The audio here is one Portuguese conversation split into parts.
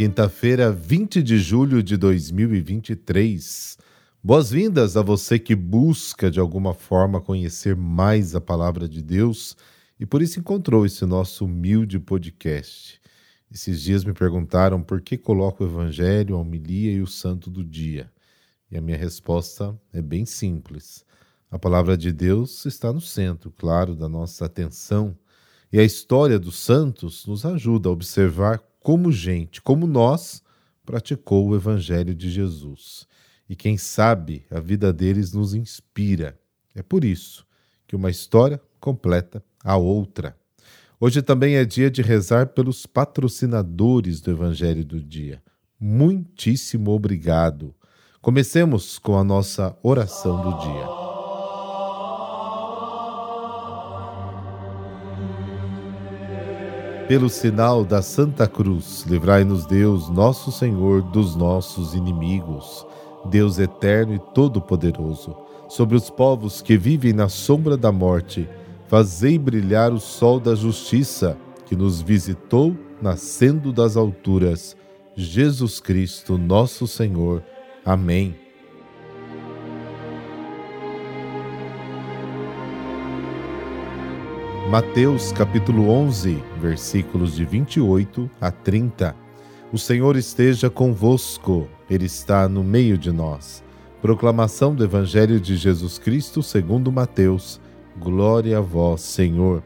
Quinta-feira, 20 de julho de 2023. Boas-vindas a você que busca de alguma forma conhecer mais a palavra de Deus e por isso encontrou esse nosso humilde podcast. Esses dias me perguntaram por que coloco o Evangelho, a homilia e o santo do dia. E a minha resposta é bem simples. A palavra de Deus está no centro, claro, da nossa atenção. E a história dos santos nos ajuda a observar como gente, como nós, praticou o Evangelho de Jesus e quem sabe a vida deles nos inspira. É por isso que uma história completa a outra. Hoje também é dia de rezar pelos patrocinadores do Evangelho do Dia. Muitíssimo obrigado. Comecemos com a nossa oração do dia. Pelo sinal da Santa Cruz, livrai-nos Deus, nosso Senhor, dos nossos inimigos. Deus eterno e todo-poderoso, sobre os povos que vivem na sombra da morte, fazei brilhar o sol da justiça que nos visitou nascendo das alturas. Jesus Cristo, nosso Senhor. Amém. Mateus capítulo 11, versículos de 28 a 30. O Senhor esteja convosco, Ele está no meio de nós. Proclamação do Evangelho de Jesus Cristo segundo Mateus. Glória a vós, Senhor.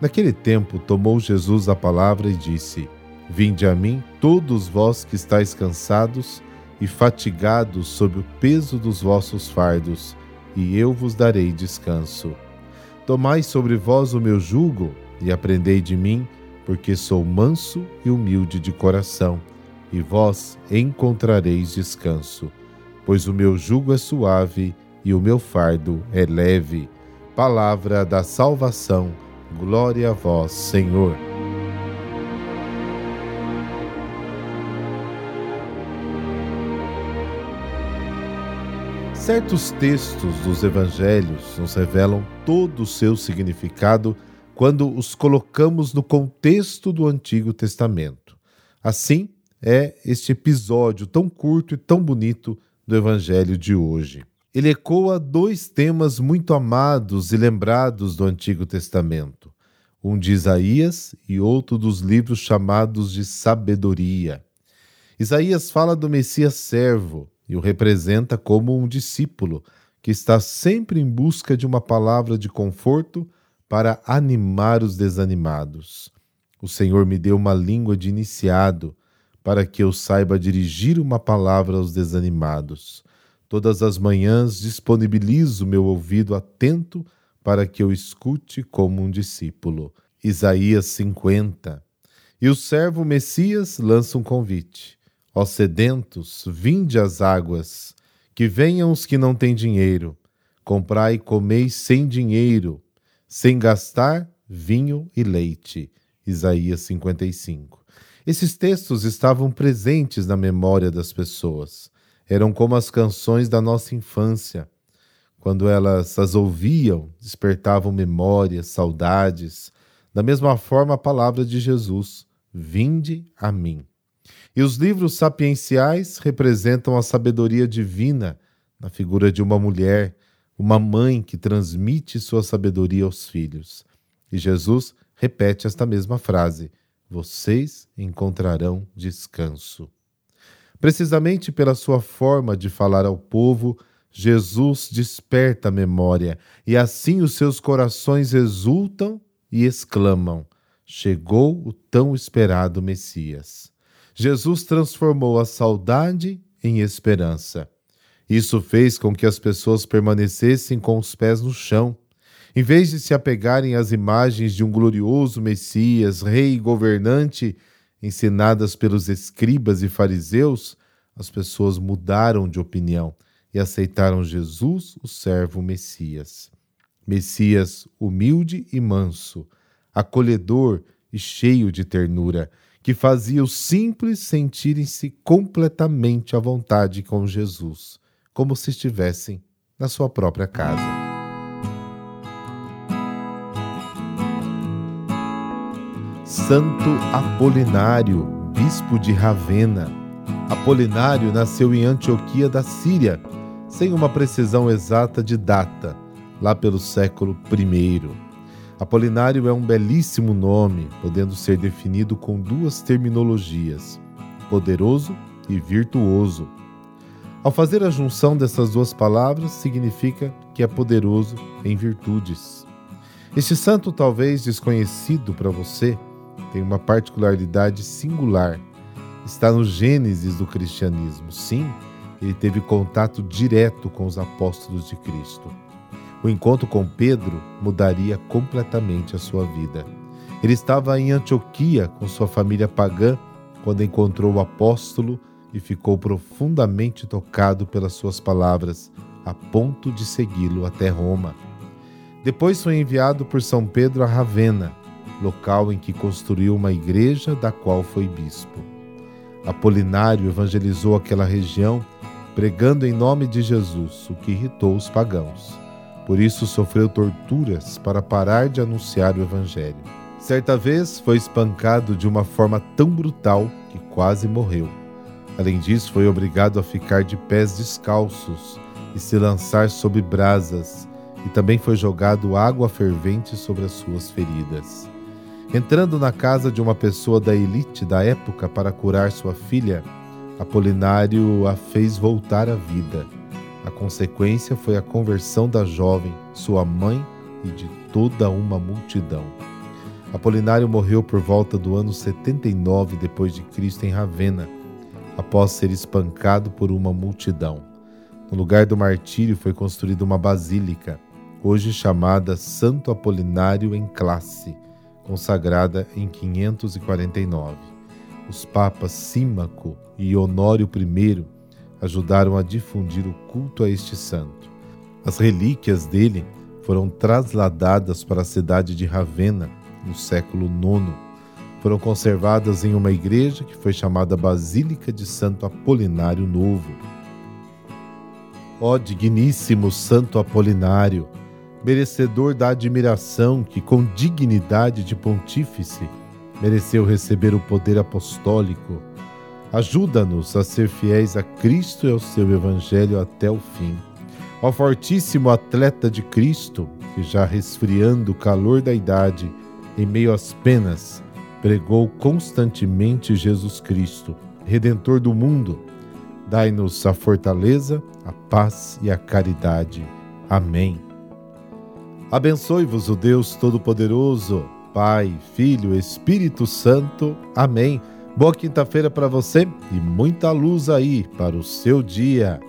Naquele tempo tomou Jesus a palavra e disse: Vinde a mim, todos vós que estáis cansados e fatigados sob o peso dos vossos fardos, e eu vos darei descanso. Tomai sobre vós o meu jugo e aprendei de mim, porque sou manso e humilde de coração, e vós encontrareis descanso. Pois o meu jugo é suave e o meu fardo é leve. Palavra da salvação, glória a vós, Senhor. Certos textos dos evangelhos nos revelam todo o seu significado quando os colocamos no contexto do Antigo Testamento. Assim é este episódio tão curto e tão bonito do Evangelho de hoje. Ele ecoa dois temas muito amados e lembrados do Antigo Testamento, um de Isaías e outro dos livros chamados de sabedoria. Isaías fala do Messias servo e o representa como um discípulo que está sempre em busca de uma palavra de conforto para animar os desanimados. O Senhor me deu uma língua de iniciado, para que eu saiba dirigir uma palavra aos desanimados. Todas as manhãs disponibilizo meu ouvido atento para que eu escute como um discípulo. Isaías 50. E o servo Messias lança um convite. Ó sedentos, vinde às águas, que venham os que não têm dinheiro. Comprai e comei sem dinheiro sem gastar vinho e leite. Isaías 55. Esses textos estavam presentes na memória das pessoas. Eram como as canções da nossa infância. Quando elas as ouviam, despertavam memórias, saudades. Da mesma forma, a palavra de Jesus: Vinde a mim. E os livros sapienciais representam a sabedoria divina na figura de uma mulher uma mãe que transmite sua sabedoria aos filhos. E Jesus repete esta mesma frase: Vocês encontrarão descanso. Precisamente pela sua forma de falar ao povo, Jesus desperta a memória e assim os seus corações exultam e exclamam: Chegou o tão esperado Messias. Jesus transformou a saudade em esperança. Isso fez com que as pessoas permanecessem com os pés no chão. Em vez de se apegarem às imagens de um glorioso Messias, rei e governante, ensinadas pelos escribas e fariseus, as pessoas mudaram de opinião e aceitaram Jesus, o servo Messias. Messias humilde e manso, acolhedor e cheio de ternura, que fazia os simples sentirem-se completamente à vontade com Jesus, como se estivessem na sua própria casa. Santo Apolinário, bispo de Ravenna. Apolinário nasceu em Antioquia da Síria, sem uma precisão exata de data, lá pelo século I. Apolinário é um belíssimo nome, podendo ser definido com duas terminologias: poderoso e virtuoso. Ao fazer a junção dessas duas palavras, significa que é poderoso em virtudes. Este santo, talvez desconhecido para você, tem uma particularidade singular. Está no Gênesis do cristianismo. Sim, ele teve contato direto com os apóstolos de Cristo. O encontro com Pedro mudaria completamente a sua vida. Ele estava em Antioquia com sua família pagã quando encontrou o apóstolo e ficou profundamente tocado pelas suas palavras, a ponto de segui-lo até Roma. Depois foi enviado por São Pedro a Ravenna, local em que construiu uma igreja da qual foi bispo. Apolinário evangelizou aquela região, pregando em nome de Jesus, o que irritou os pagãos. Por isso sofreu torturas para parar de anunciar o Evangelho. Certa vez foi espancado de uma forma tão brutal que quase morreu. Além disso, foi obrigado a ficar de pés descalços e se lançar sob brasas, e também foi jogado água fervente sobre as suas feridas. Entrando na casa de uma pessoa da elite da época para curar sua filha, Apolinário a fez voltar à vida a consequência foi a conversão da jovem, sua mãe e de toda uma multidão. Apolinário morreu por volta do ano 79 depois de Cristo em Ravenna, após ser espancado por uma multidão. No lugar do martírio foi construída uma basílica, hoje chamada Santo Apolinário em Classe, consagrada em 549. Os papas Símaco e Honório I ajudaram a difundir o culto a este santo. As relíquias dele foram trasladadas para a cidade de Ravenna no século IX. Foram conservadas em uma igreja que foi chamada Basílica de Santo Apolinário Novo. Ó digníssimo Santo Apolinário, merecedor da admiração que, com dignidade de pontífice, mereceu receber o poder apostólico Ajuda-nos a ser fiéis a Cristo e ao seu Evangelho até o fim. Ó fortíssimo atleta de Cristo, que já resfriando o calor da idade, em meio às penas, pregou constantemente Jesus Cristo, Redentor do mundo, dai-nos a fortaleza, a paz e a caridade. Amém. Abençoe-vos o Deus Todo-Poderoso, Pai, Filho, Espírito Santo. Amém. Boa quinta-feira para você e muita luz aí para o seu dia.